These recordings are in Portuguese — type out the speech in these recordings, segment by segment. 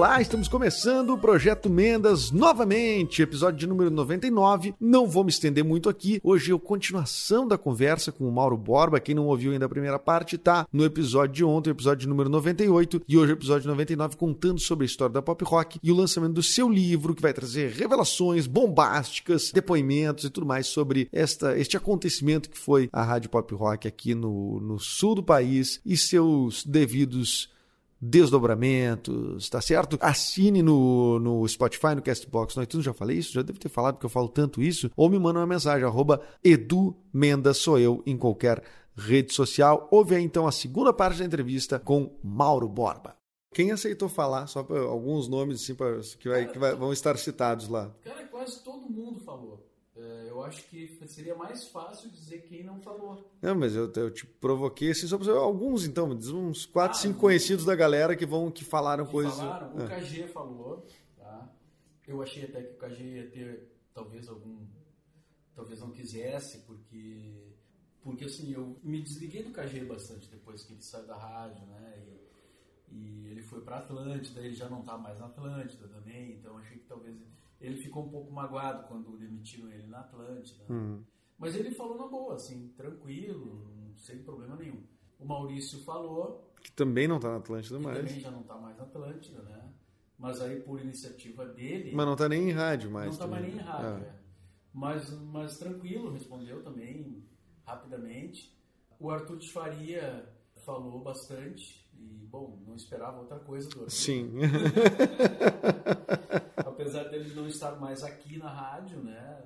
Olá, estamos começando o Projeto Mendas novamente, episódio de número 99. Não vou me estender muito aqui. Hoje é a continuação da conversa com o Mauro Borba. Quem não ouviu ainda a primeira parte tá no episódio de ontem, episódio número 98, e hoje o episódio 99 contando sobre a história da pop rock e o lançamento do seu livro que vai trazer revelações bombásticas, depoimentos e tudo mais sobre esta, este acontecimento que foi a Rádio Pop Rock aqui no, no sul do país e seus devidos desdobramentos, tá certo? Assine no, no Spotify, no Castbox, no iTunes, já falei isso? Já deve ter falado porque eu falo tanto isso. Ou me manda uma mensagem, arroba Edu Mendes, sou eu, em qualquer rede social. Ouve aí então a segunda parte da entrevista com Mauro Borba. Quem aceitou falar, só alguns nomes assim, pra, que, vai, que vai- vão estar citados lá. Cara, quase todo mundo falou. É, eu acho que seria mais fácil dizer quem não falou. Não, mas eu, eu te provoquei assim, só pra, alguns então, diz uns 4, Ah, 5 eu- conhecidos da galera que vão que falaram Que coisas. falaram, o É. KG falou, tá? Eu achei até que o KG ia ter talvez algum. Talvez não quisesse, porque. Porque assim, eu me desliguei do KG bastante depois que ele saiu da rádio, né? E, e ele foi pra Atlântida, ele já não tá mais na Atlântida também, então achei que talvez. Ele ficou um pouco magoado quando demitiram ele na Atlântida. né? Uhum. Mas ele falou na boa, assim, tranquilo, sem problema nenhum. O Maurício falou, Que também não tá na Atlântida mais. também já não está mais na Atlântida, né? Mas aí por iniciativa dele, Mas não tá nem em rádio mais. não está mais nem em rádio. É. é. Mas, mas tranquilo, respondeu também rapidamente. O Arthur de Faria falou bastante e, bom, não esperava outra coisa do Arthur. Sim. Dele não estar mais aqui na rádio, né?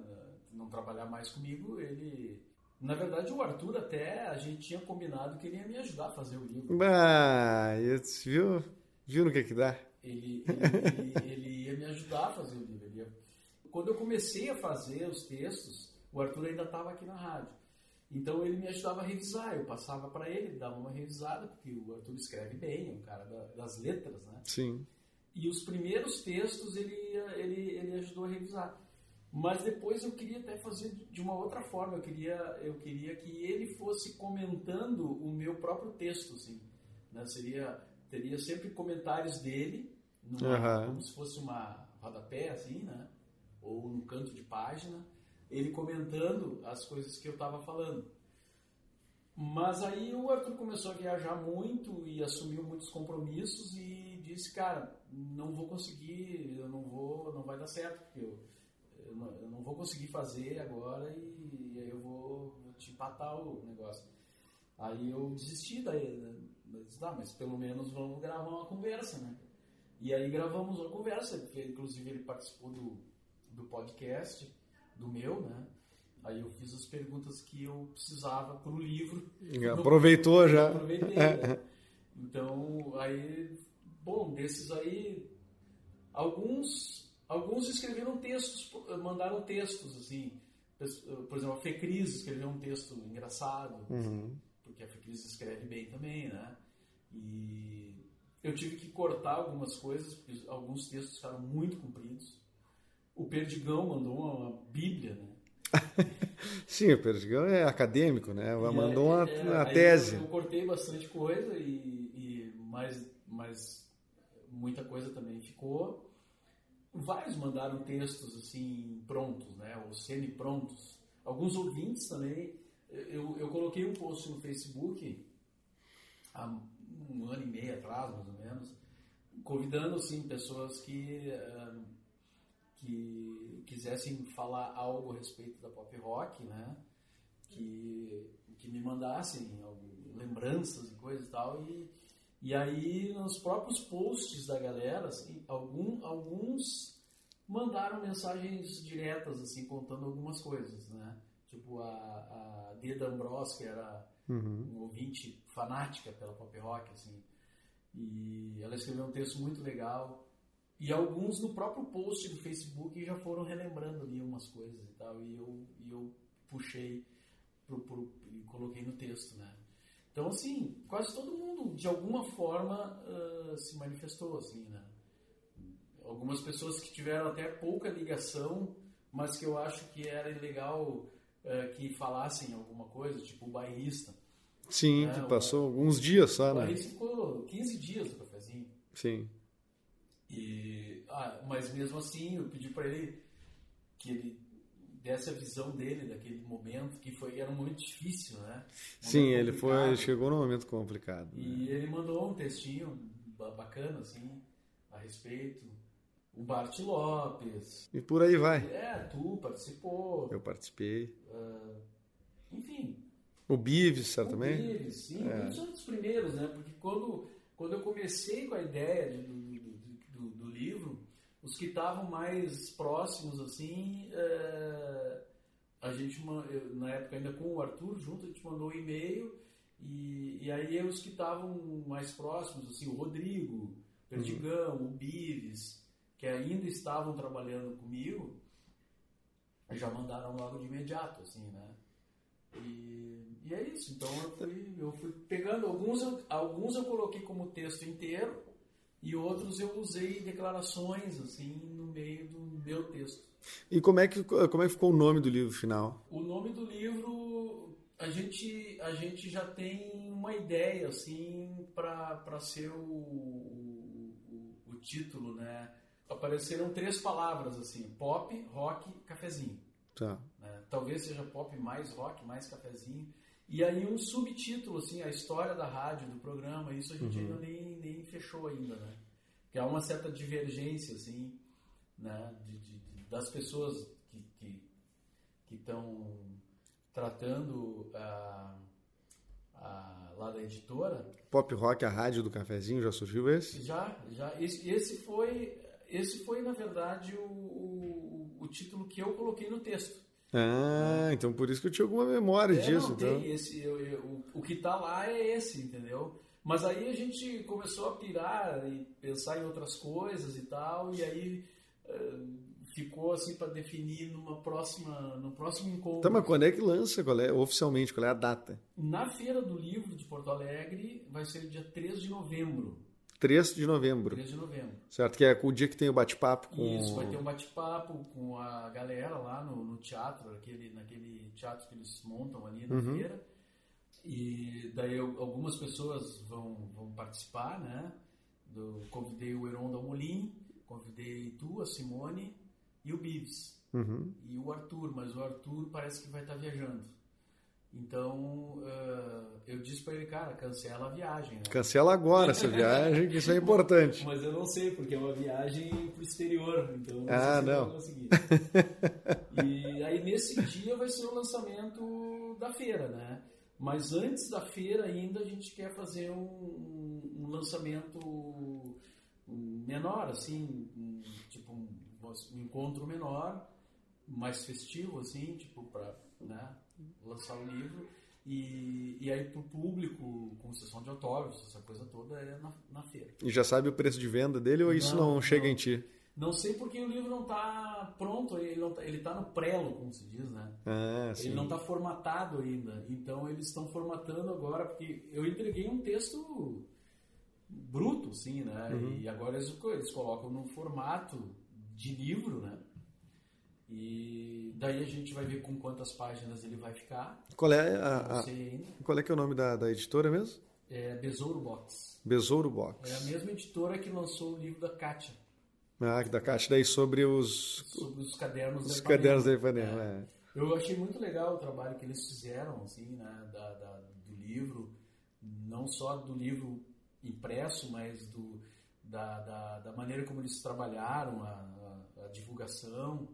Não trabalhar mais comigo, ele... Na verdade, o Arthur até, a gente tinha combinado que ele ia me ajudar a fazer o livro. ah, viu? Viu no que que dá? ele, ele, ele- ele ia me ajudar a fazer o livro. ele ia- Quando eu comecei a fazer os textos, o Arthur ainda estava aqui na rádio. Então ele me ajudava a revisar, eu passava para ele, dava uma revisada, porque o Arthur escreve bem, é um cara da- das letras, né? Sim. E os primeiros textos ele, ele, ele ajudou a revisar. Mas depois eu queria até fazer de uma outra forma. Eu queria, eu queria que ele fosse comentando o meu próprio texto, assim. Né? Seria, teria sempre comentários dele, numa- Aham. como se fosse uma rodapé, assim, né? Ou no canto de página, ele comentando as coisas que eu estava falando. Mas aí o Arthur começou a viajar muito e assumiu muitos compromissos e disse, cara, não vou conseguir, eu não vou, não vai dar certo, porque eu, eu, não, eu não vou conseguir fazer agora e, aí eu vou, te empatar o negócio. Aí eu desisti daí, né? Disse, tá, mas pelo menos vamos gravar uma conversa, né? E aí gravamos uma conversa, porque inclusive ele participou do, do podcast, do meu, né? Aí eu fiz as perguntas que eu precisava para o livro. Aproveitou já. Aproveitei, né? Então, aí, bom, desses aí, alguns, alguns escreveram textos, mandaram textos, assim. Por exemplo, a Fecris escreveu um texto engraçado, Uhum. porque a Fecris escreve bem também, né? E eu tive que cortar algumas coisas, porque alguns textos ficaram muito compridos. O Perdigão mandou uma, uma bíblia, né? Sim, o Perdigão é acadêmico, né? Mandou uma, é, uma aí tese. Eu, eu cortei bastante coisa e, e mais muita coisa também ficou. Vários mandaram textos assim prontos, né? Ou semi-prontos. Alguns ouvintes também. Eu, eu coloquei um post no Facebook há um ano e meio atrás, mais ou menos, convidando assim pessoas que ah, que quisessem falar algo a respeito da pop rock, né? Que, que me mandassem lembranças e coisa e tal. E, e aí, nos próprios posts da galera, assim, algum, alguns mandaram mensagens diretas, assim, contando algumas coisas, né? Tipo, a, D. D'Ambros, que era Uhum. um ouvinte fanática pela pop rock, assim. E ela escreveu um texto muito legal. E alguns no próprio post do Facebook já foram relembrando ali umas coisas e tal. E eu, e eu puxei pro, pro, e coloquei no texto, né? Então, assim, quase todo mundo, de alguma forma, ah, se manifestou, assim, né? Algumas pessoas que tiveram até pouca ligação, mas que eu acho que era legal eh, que falassem alguma coisa, tipo o bairrista. Sim, É, que o- passou alguns dias só, O né? bairrista ficou 15 dias no cafezinho. Sim. E, ah, mas mesmo assim, eu pedi para ele que ele desse a visão dele daquele momento, que foi, era um momento difícil, né? Um Sim, ele foi, chegou num momento complicado. né? E ele mandou um textinho ba- bacana, assim, a respeito. O Bart Lopes. E por aí vai. É, tu participou. Eu participei. Enfim, O Bives, certamente. Incríveis, sim, É. são dos primeiros, né? Porque quando, quando eu comecei com a ideia de- do, do, do- do livro, os que estavam mais próximos, assim, é, a gente, na época ainda com o Arthur junto, a gente mandou um e-mail e, e aí os que estavam mais próximos, assim, o Rodrigo, Perdigão, o Bives, que ainda estavam trabalhando comigo, já mandaram logo de imediato, assim, né? E, e é isso. Então eu fui, eu fui pegando alguns, alguns eu coloquei como texto inteiro e outros eu usei declarações assim no meio do meu texto. E como é, que, como é que ficou o nome do livro final? O nome do livro a gente a gente já tem uma ideia assim para ser o, o, o- título, né? Apareceram três palavras assim: pop, rock, cafezinho. Tá. né? Talvez seja pop mais rock, mais cafezinho. E aí um subtítulo, assim, a história da rádio, do programa, isso a gente ainda nem, nem fechou ainda, né? Que há uma certa divergência, assim, né? De, de- de- das pessoas que estão tratando a, a, lá da editora, Pop Rock, a rádio do cafezinho, já surgiu esse? já, já esse, esse foi esse foi na verdade o, o, o título que eu coloquei no texto. Ah, então por isso que eu tinha alguma memória É, disso. não, então. tem esse, eu- eu- o, o que tá lá é esse, entendeu? Mas aí a gente começou a pirar e pensar em outras coisas e tal, e aí eh, ficou assim para definir numa próxima, no próximo encontro. Tá, mas quando é que lança? Qual é, oficialmente, qual é a data? Na Feira do Livro de Porto Alegre vai ser dia 3 de novembro. 3 de novembro. 3 de novembro. Certo? Que é o dia que tem o bate-papo com. Isso, vai ter um bate-papo com a galera lá no, no teatro, aquele, naquele teatro que eles montam ali na Uhum. feira. E daí algumas pessoas vão, vão participar, né? Do, convidei o Heron Dalmolin, convidei tu, a Simone e o Bibs. Uhum. E o Arthur, mas o Arthur parece que vai estar viajando. Então, eh, eu disse para ele, cara, cancela a viagem, né? Cancela agora essa viagem, que isso é importante. Mas eu não sei, porque é uma viagem pro exterior, então não Ah, sei se eu não. vou conseguir. e aí nesse dia vai ser o lançamento da feira, né? Mas antes da feira ainda a gente quer fazer um, um lançamento menor, assim, um- tipo um, um encontro menor, mais festivo, assim, tipo para né, lançar o livro. E, e aí pro público, com sessão de autógrafos, essa coisa toda é na, na feira. E já sabe o preço de venda dele ou isso não, Não, chega não. em ti? Não sei porque o livro não está pronto, ele não tá, no prelo, como se diz, né? Ah, sim. Ele não está formatado ainda. Então eles estão formatando agora, porque eu entreguei um texto bruto, sim, né? Uhum. E agora eles, eles colocam no formato de livro, né? E daí a gente vai ver com quantas páginas ele vai ficar. Qual é, a, a- qual é que é o nome da, da editora mesmo? É Besouro Box. Besouro Box. É a mesma editora que lançou o livro da Kátia, Ah, da Caixa daí sobre os, sobre os cadernos os da Ipanema. cadernos da Ipanema. É. é. Eu achei muito legal o trabalho que eles fizeram, assim, né, da, da- do livro, não só do livro impresso, mas do, da, da, da maneira como eles trabalharam a, a- a divulgação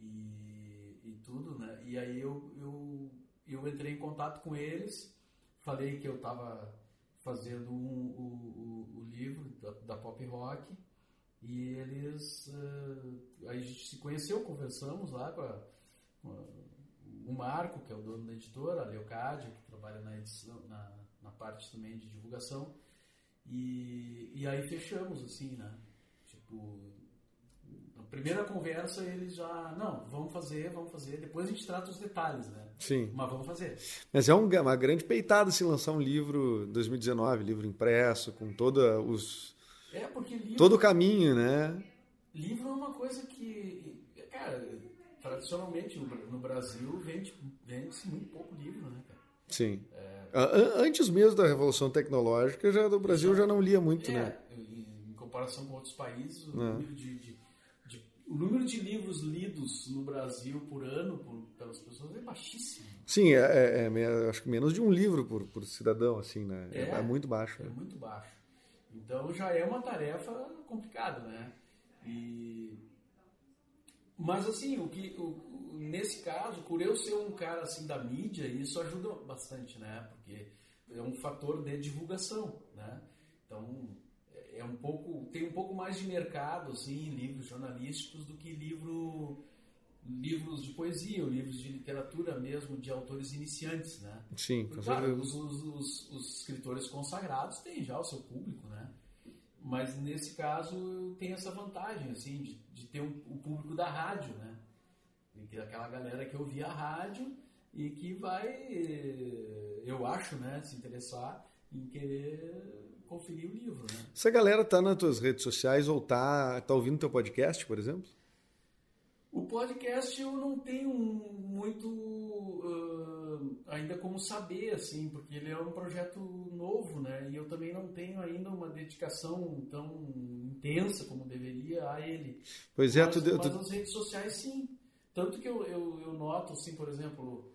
e, e tudo, né? E aí eu, eu, eu entrei em contato com eles, falei que eu estava fazendo um- o, o, o livro da, da pop rock e eles eh, aí a gente se conheceu, conversamos lá com a, com a- o Marco, que é o dono da editora, a Leocádia, que trabalha na edição, na, na parte também de divulgação. E, e aí fechamos, assim, né? Tipo, primeira conversa eles já, não, vamos fazer, vamos fazer, depois a gente trata os detalhes, né? Sim. Mas vamos fazer. Mas é um- uma grande peitada se lançar um livro 2019, livro impresso, com toda os, É, porque livro, todo o caminho, né? livro é uma coisa que, cara, tradicionalmente no, Bra- no Brasil vende- vende-se muito pouco livro, né, cara? Sim. A- Antes mesmo da Revolução Tecnológica, já do Brasil já não lia muito, É, né? em, comparação com outros países, o, É. número de- de- o número de livros lidos no Brasil por ano por, pelas pessoas é baixíssimo. Sim, é, é- é acho que menos de um livro por, por cidadão, assim, né? É, É. é muito baixo. É né? muito baixo. Então já é uma tarefa complicada, né? E... Mas assim, o que, o- nesse caso, por eu ser um cara assim da mídia, isso ajuda bastante, né? Porque é um fator de divulgação, né? Então é um pouco tem um pouco mais de mercado assim em livros jornalísticos do que livro livros de poesia ou livros de literatura mesmo de autores iniciantes, né? Sim, com Claro, certeza. os, os- os- os escritores consagrados têm já o seu público, né? Mas nesse caso tem essa vantagem, assim, de, de ter um- o público da rádio, né? Que aquela galera que ouvia a rádio e que vai, eh, eu acho, né, se interessar em querer conferir o livro, né? Essa galera tá nas tuas redes sociais ou tá, tá ouvindo teu podcast, por exemplo? O podcast eu não tenho muito ah, ainda como saber, assim, porque ele é um projeto novo, né? E eu também não tenho ainda uma dedicação tão intensa como deveria a ele. Pois é, mas, tu, mas tu- as redes sociais sim. Tanto que eu, eu, eu noto, assim, por exemplo,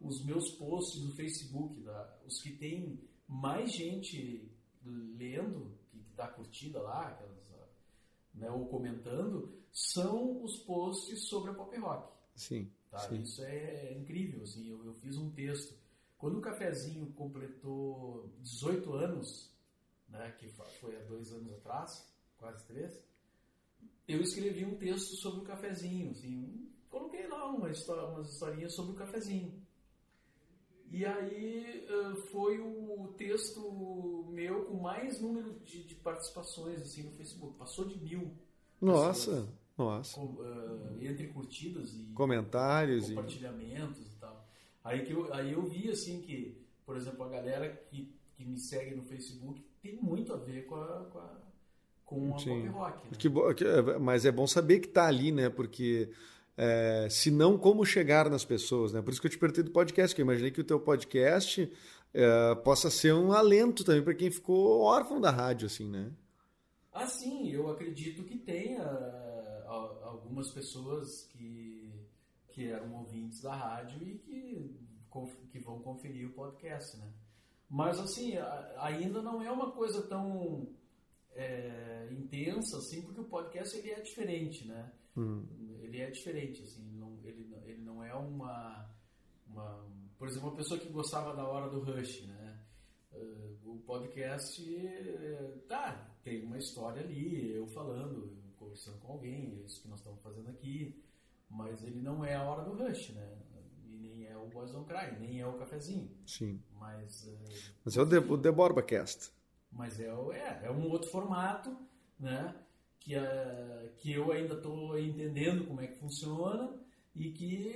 os meus posts no Facebook, da, os que tem mais gente lendo, que está curtida lá, aquelas, ah, né, ou comentando, são os posts sobre a pop rock. sim, Tá? sim. Isso é incrível. Assim, eu, eu fiz um texto. Quando o Cafezinho completou 18 anos, né, que foi há dois anos atrás, quase três, eu escrevi um texto sobre o Cafezinho. Assim, coloquei lá uma história, umas historinhas sobre o Cafezinho. E aí foi o texto meu com mais número de, de participações assim, no Facebook. Passou de mil. Nossa, pessoas, nossa. com, eh, entre curtidas e Comentários e. compartilhamentos e tal. Aí, que eu, aí eu vi assim que, por exemplo, a galera que, que me segue no Facebook tem muito a ver com a, com a, com a Sim. pop rock. Né? Que é, mas é bom saber que tá ali, né? Porque é, se não, como chegar nas pessoas, né? Por isso que eu te perguntei do podcast, que eu imaginei que o teu podcast é, possa ser um alento também para quem ficou órfão da rádio, assim, né? Ah, sim, eu acredito que tenha ah, algumas pessoas que, que eram ouvintes da rádio e que, que vão conferir o podcast, né? Mas, assim, ainda não é uma coisa tão é, intensa, assim, porque o podcast ele é diferente, né? Ele é diferente, assim, ele, não- ele não é uma, uma... Por exemplo, uma pessoa que gostava da hora do Rush, né? Eh, o podcast, eh, tá, tem uma história ali, eu falando, eu conversando com alguém, é isso que nós estamos fazendo aqui, mas ele não é a hora do Rush, né? E nem é o Boys Don't Cry, nem é o Cafezinho, Sim. mas... eh, Mas é o, The, o The Borba Cast. mas é, é, é um outro formato, né? Que, é, que eu ainda estou entendendo como é que funciona e que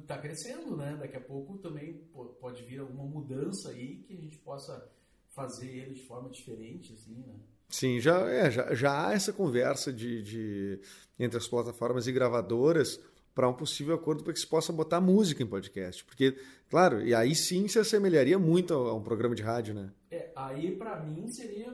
está crescendo, né? Daqui a pouco também po- pode vir alguma mudança aí que a gente possa fazer ele de forma diferente, assim, né? Sim, já, é, já, já há essa conversa de, de- entre as plataformas e gravadoras para um possível acordo para que se possa botar música em podcast. Porque, claro, e aí sim se assemelharia muito a, a um programa de rádio, né? É, aí para mim seria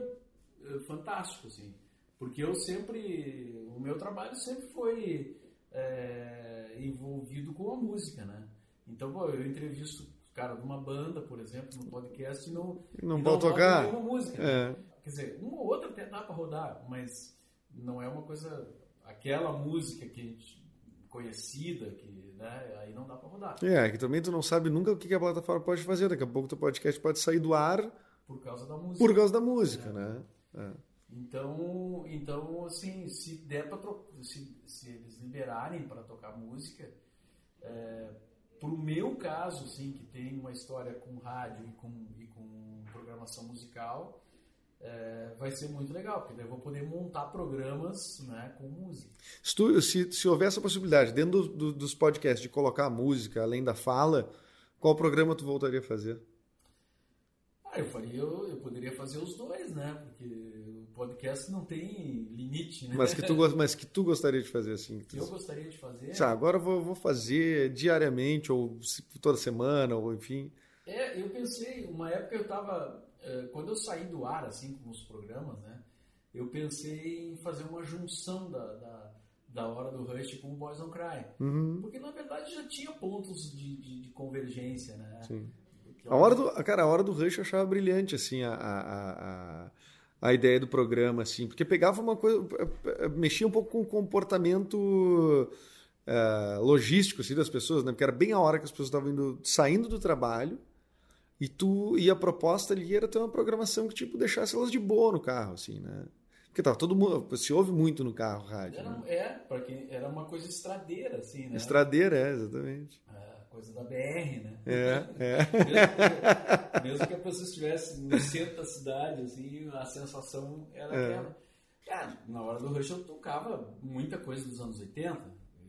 eh, fantástico, assim, porque eu sempre, o meu trabalho sempre foi é, envolvido com a música, né? Então, pô, eu entrevisto o cara de uma banda, por exemplo, no podcast e não, não e pode boto tocar? nenhuma música. né? É. Quer dizer, uma ou outra até dá para rodar, mas não é uma coisa, aquela música que a gente conhecida, que, né, aí não dá para rodar. É, que também tu não sabe nunca o que a plataforma pode fazer. Daqui a pouco teu podcast pode sair do ar Por causa da música. por causa da música, né? É. Então, então assim, se der para se, se eles liberarem para tocar música, é, pro meu caso, assim, que tem uma história com rádio e com, e com programação musical, é, vai ser muito legal, porque daí eu vou poder montar programas né, com música. Se, tu- se, se houver essa possibilidade, dentro do- do- dos podcasts, de colocar a música além da fala, qual programa tu voltaria a fazer? Ah, eu faria, eu, eu poderia fazer os dois, né? Porque o podcast não tem limite, né? Mas que tu, mas que tu gostaria de fazer assim? eu gostaria de fazer. Tá, agora eu vou, vou fazer diariamente, ou toda semana, ou enfim. É, eu pensei, uma época eu tava. eh, quando eu saí do ar, assim, com os programas, né? Eu pensei em fazer uma junção da, da, da hora do Rush com o Boys Don't Cry. Uhum, Porque na verdade já tinha pontos de, de, de convergência, né? sim. A hora do, cara, a hora do Rush eu achava brilhante, assim, a, a, a, a- ideia do programa, assim, porque pegava uma coisa, mexia um pouco com o comportamento eh, logístico, assim, das pessoas, né? Porque era bem a hora que as pessoas estavam indo, saindo do trabalho e tu, e a proposta ali era ter uma programação que, tipo, deixasse elas de boa no carro, assim, né? Porque tava todo mundo, se ouve muito no carro rádio, Era, né? é, porque era uma coisa estradeira, assim, né? Estradeira, é, exatamente. É, coisa da BR, né? É, é. Mesmo que, mesmo que a pessoa estivesse no centro da cidade, assim, a sensação era É. aquela. Cara, na hora do Rush eu tocava muita coisa dos anos 80,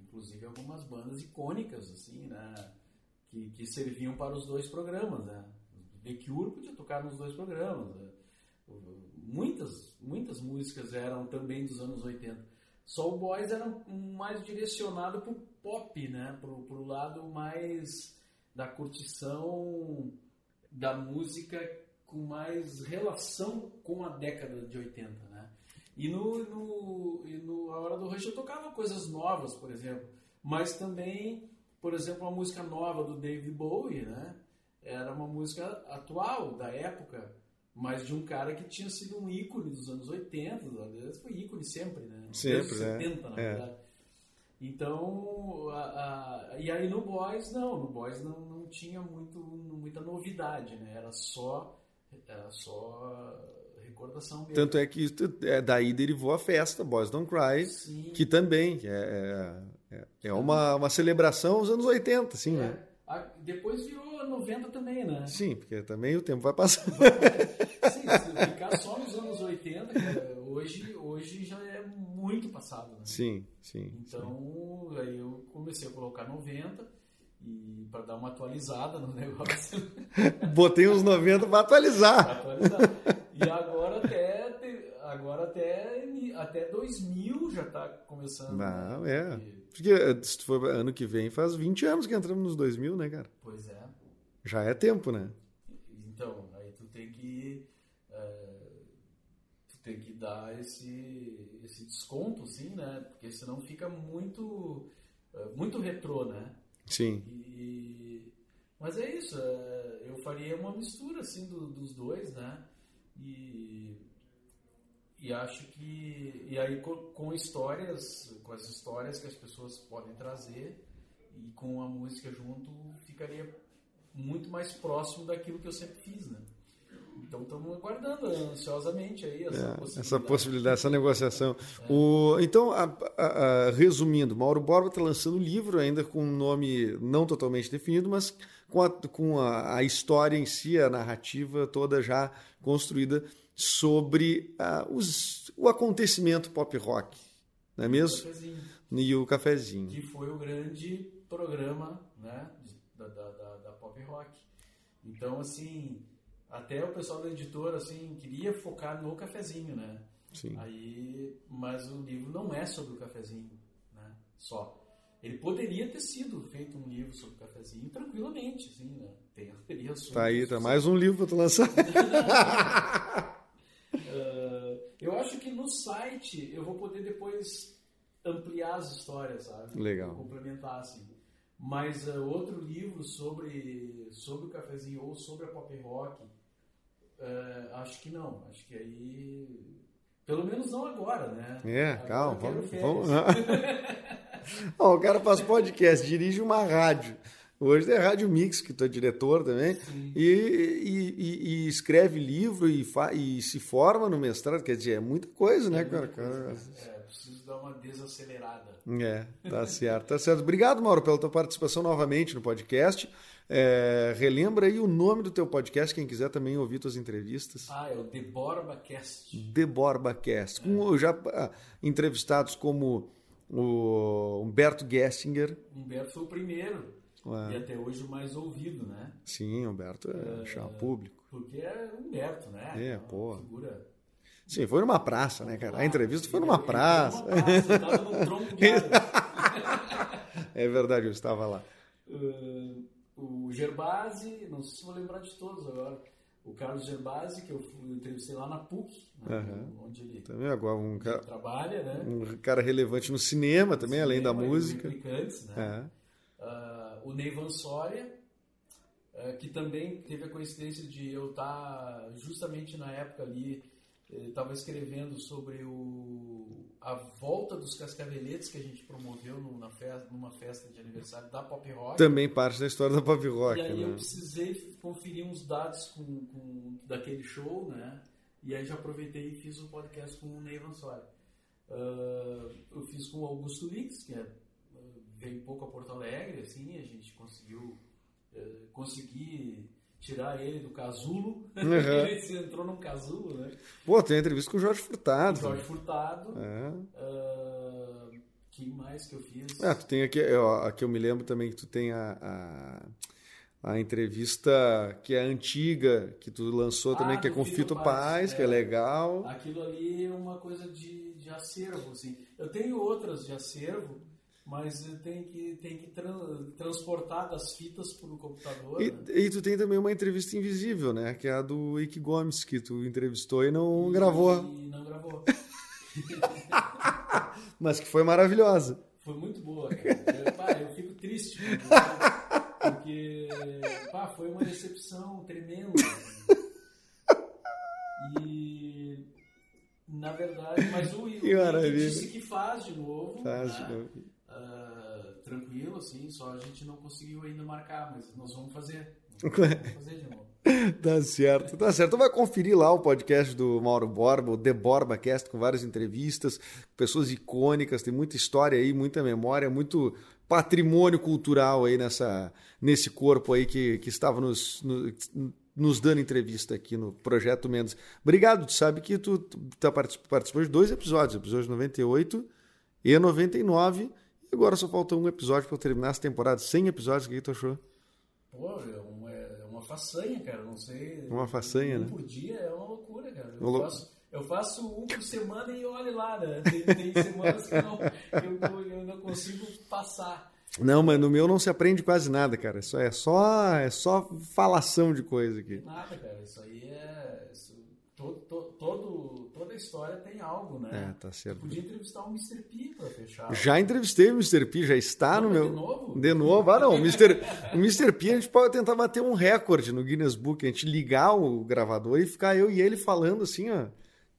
inclusive algumas bandas icônicas, assim, né? Que, que serviam para os dois programas, né? The Cure podia tocar nos dois programas. né? Muitas, muitas músicas eram também dos anos 80. O Boys era mais direcionado pro pop, né? Pro, pro lado mais da curtição da música com mais relação com a década de 80, né? E no, no, e no A Hora do Rush eu tocava coisas novas, por exemplo, mas também, por exemplo, uma música nova do David Bowie, né? Era uma música atual, da época, mas de um cara que tinha sido um ícone dos anos 80, aliás, foi ícone sempre, né? Sempre, Desde né? 70, na É. verdade. Então, a- a- e aí no Boys não, no Boys não, não tinha muito, muita novidade, né? Era só, era só recordação mesmo. Tanto é que é, daí derivou a festa, Boys Don't Cry, Sim. que também é, é, é uma, uma celebração aos anos 80, assim, né? É. A- depois virou 90 também, né? Sim, porque também o tempo vai passar. Sim, se ficar só nos anos 80, cara, hoje, hoje já é muito passado, né? Sim, sim. Então, aí eu comecei a colocar 90 e para dar uma atualizada no negócio. Botei uns 90 para atualizar. atualizar. E agora até agora até até 2000 já tá começando. Não, né? é. E- Porque se for ano que vem, faz 20 anos que entramos nos 2000, né, cara? Pois é. Já é tempo, né? Então, aí tu tem que eh, tu tem que dar esse esse desconto assim, né? Porque senão fica muito eh, muito retrô, né? Sim. E, mas é isso, é, eu faria uma mistura assim do- dos dois, né? E, e acho que e aí com, com histórias, com as histórias que as pessoas podem trazer e com a música junto ficaria muito mais próximo daquilo que eu sempre fiz, né? Então estamos aguardando ansiosamente aí essa É, possibilidade. essa possibilidade, essa negociação. O, então, a- a- a- resumindo, Mauro Borba está lançando um livro ainda com um nome não totalmente definido, mas com, a, com a, história em si, a narrativa toda já construída sobre ah, os- o acontecimento pop rock, não é mesmo? Cafezinho. E o cafezinho. que foi o grande programa né, de- da, da, da, da pop rock. Então, assim, até o pessoal da editora assim, queria focar no cafezinho, né? Sim. Aí, mas o livro não é sobre o cafezinho, né? Só. Ele poderia ter sido feito um livro sobre o cafezinho tranquilamente, assim, né? Tem, teria assuntos- Tá aí, tá mais um livro para tu lançar. Ah, eu acho que no site eu vou poder depois ampliar as histórias, sabe? Legal. Complementar, assim. Mas ah, outro livro sobre, sobre o cafezinho ou sobre a pop rock, ah, acho que não. Acho que aí. Pelo menos não agora, né? É, Agora calma, vamos. vamos. Ó, o cara faz podcast, dirige uma rádio. Hoje é Rádio Mix, que tu é diretor também, e, e- e- escreve livro e, fa- e se forma no mestrado, quer dizer, é muita coisa, né, cara? cara? É, dar uma desacelerada. É, tá certo, tá certo. Obrigado, Mauro, pela tua participação novamente no podcast. É, relembra aí o nome do teu podcast, quem quiser também ouvir tuas entrevistas. Ah, é o The Borba Cast. The Borba Cast, com já ah, entrevistados como o Humberto Gessinger. Humberto foi o primeiro Ué. e até hoje o mais ouvido, né? Sim, Humberto é, chama público. Porque é Humberto, né? É, Uma pô. Figura... Sim, foi numa praça, né, cara? A entrevista foi numa praça. É verdade, eu estava lá. Uh, o Gerbasi, não sei se vou lembrar de todos agora. O Carlos Gerbasi, que eu entrevistei lá na PUC, né, Aham. onde ele Também agora um cara, trabalha, né? um cara relevante no cinema também, além da Cinema música. Replicantes, né? É. Ah, o Neivan Soria, ah, que também teve a coincidência de eu estar justamente na época ali, estava escrevendo sobre o, a volta dos cascaveletes que a gente promoveu na festa, numa festa de aniversário da Pop Rock. Também parte da história da Pop Rock, E aí eu né? precisei conferir uns dados com, com- daquele show, né? E aí já aproveitei e fiz o podcast com o Ney Vansori. Ah, eu fiz com o Augusto Lix, que é, veio pouco a Porto Alegre, assim, a gente conseguiu eh, conseguir tirar ele do casulo. Uhum. ele entrou num casulo, né? Pô, tem entrevista com o Jorge O Furtado. Jorge Furtado. É. ah, que mais que eu fiz? Ah, tu tem aqui, ó, aqui eu me lembro também que tu tem a, a, a entrevista que é antiga, que tu lançou também, Ah, que é com Fito Paz, Paz, que é é. legal. Aquilo ali é uma coisa de, de acervo, assim. Eu tenho outras de acervo, mas tenho que, tenho que tran- transportar das fitas para o computador. E, né? e tu tem também uma entrevista invisível, né? Que é a do Ike Gomes, que tu entrevistou e não gravou, E não gravou. mas que foi maravilhosa. Foi muito boa, cara. Eu, pá, eu fico triste, porque, porque pá, foi uma decepção tremenda. E na verdade, mas o. Ike disse que faz de novo. Faz de né? novo. Ah, tranquilo, assim, só a gente não conseguiu ainda marcar, mas nós vamos fazer. Nós vamos fazer de novo. Tá certo, tá certo. Então vai conferir lá o podcast do Mauro Borba, o The Borba Cast, com várias entrevistas, pessoas icônicas, tem muita história aí, muita memória, muito patrimônio cultural aí nessa, nesse corpo aí que, que estava nos, no- nos dando entrevista aqui no Projeto Mendes. Obrigado, tu sabe que tu, tu tá particip- participou de dois episódios, episódios 98 e 99, e agora só falta um episódio para terminar essa temporada, 100 episódios, o que tu achou? Pô, é uma, é uma façanha, cara, não sei. Uma façanha, um né? por dia é uma loucura, cara. Eu, lou- faço, eu faço um por semana e olhe lá, né? Tem, tem semanas que não, eu, eu não consigo passar. Não, mas no meu não se aprende quase nada, cara. Isso é só, é só falação de coisa aqui. Nada, cara. Isso aí é. isso- todo, to- todo, toda história tem algo, né? É, tá certo. Podia entrevistar o Mr. P pra fechar. Já entrevistei o Mr. P, já está Não, no meu. de novo? De novo? Ah, não. O Mr. o Mr. P, a gente pode tentar bater um recorde no Guinness Book. A gente ligar o gravador e ficar eu e ele falando assim, ó.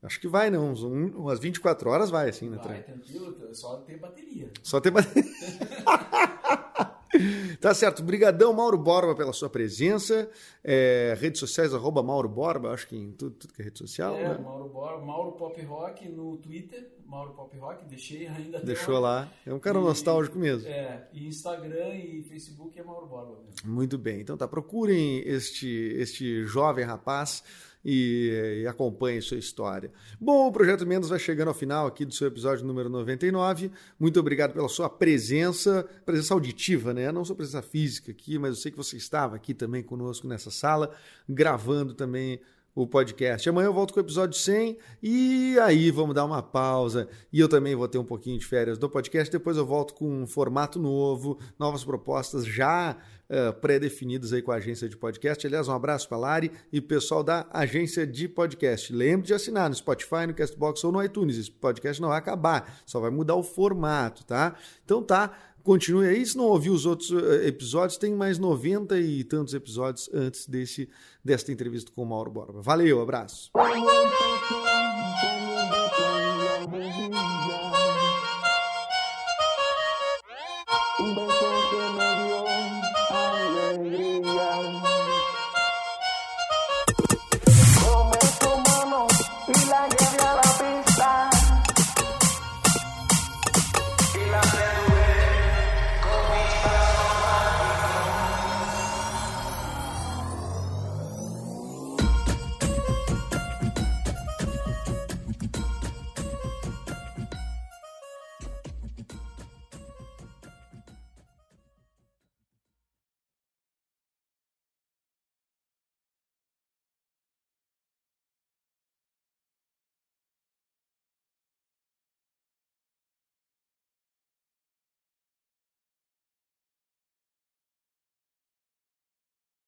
Acho que vai, não. Uns, um- umas 24 horas vai, assim, né? Vai, tranquilo, só ter bateria. Só tem. ba- tá certo. Brigadão, Mauro Borba, pela sua presença. É, redes sociais, arroba Mauro Borba, acho que em tudo, tudo que é rede social. É, né? Mauro, Bor, Mauro Pop Rock no Twitter, Mauro Pop Rock, deixei ainda. Deixou hoje. lá. É um cara E- nostálgico mesmo. É, e Instagram e Facebook é Mauro Borba mesmo. Muito bem. Então tá, procurem este, este jovem rapaz e, e acompanhem sua história. Bom, o Projeto Mendes vai chegando ao final aqui do seu episódio número 99. Muito obrigado pela sua presença, presença auditiva, né? Não sua presença física aqui, mas eu sei que você estava aqui também conosco nessa sala, gravando também o podcast. Amanhã eu volto com o episódio 100 e aí vamos dar uma pausa e eu também vou ter um pouquinho de férias do podcast. Depois eu volto com um formato novo, novas propostas já eh, pré-definidas aí com a agência de podcast. Aliás, um abraço para Lari e o pessoal da agência de podcast. Lembre de assinar no Spotify, no Castbox ou no iTunes. Esse podcast não vai acabar, só vai mudar o formato, tá? Então tá. Continue aí. Se não ouviu os outros eh, episódios, tem mais 90 e tantos episódios antes desse, desta entrevista com o Mauro Borba. Valeu, abraço.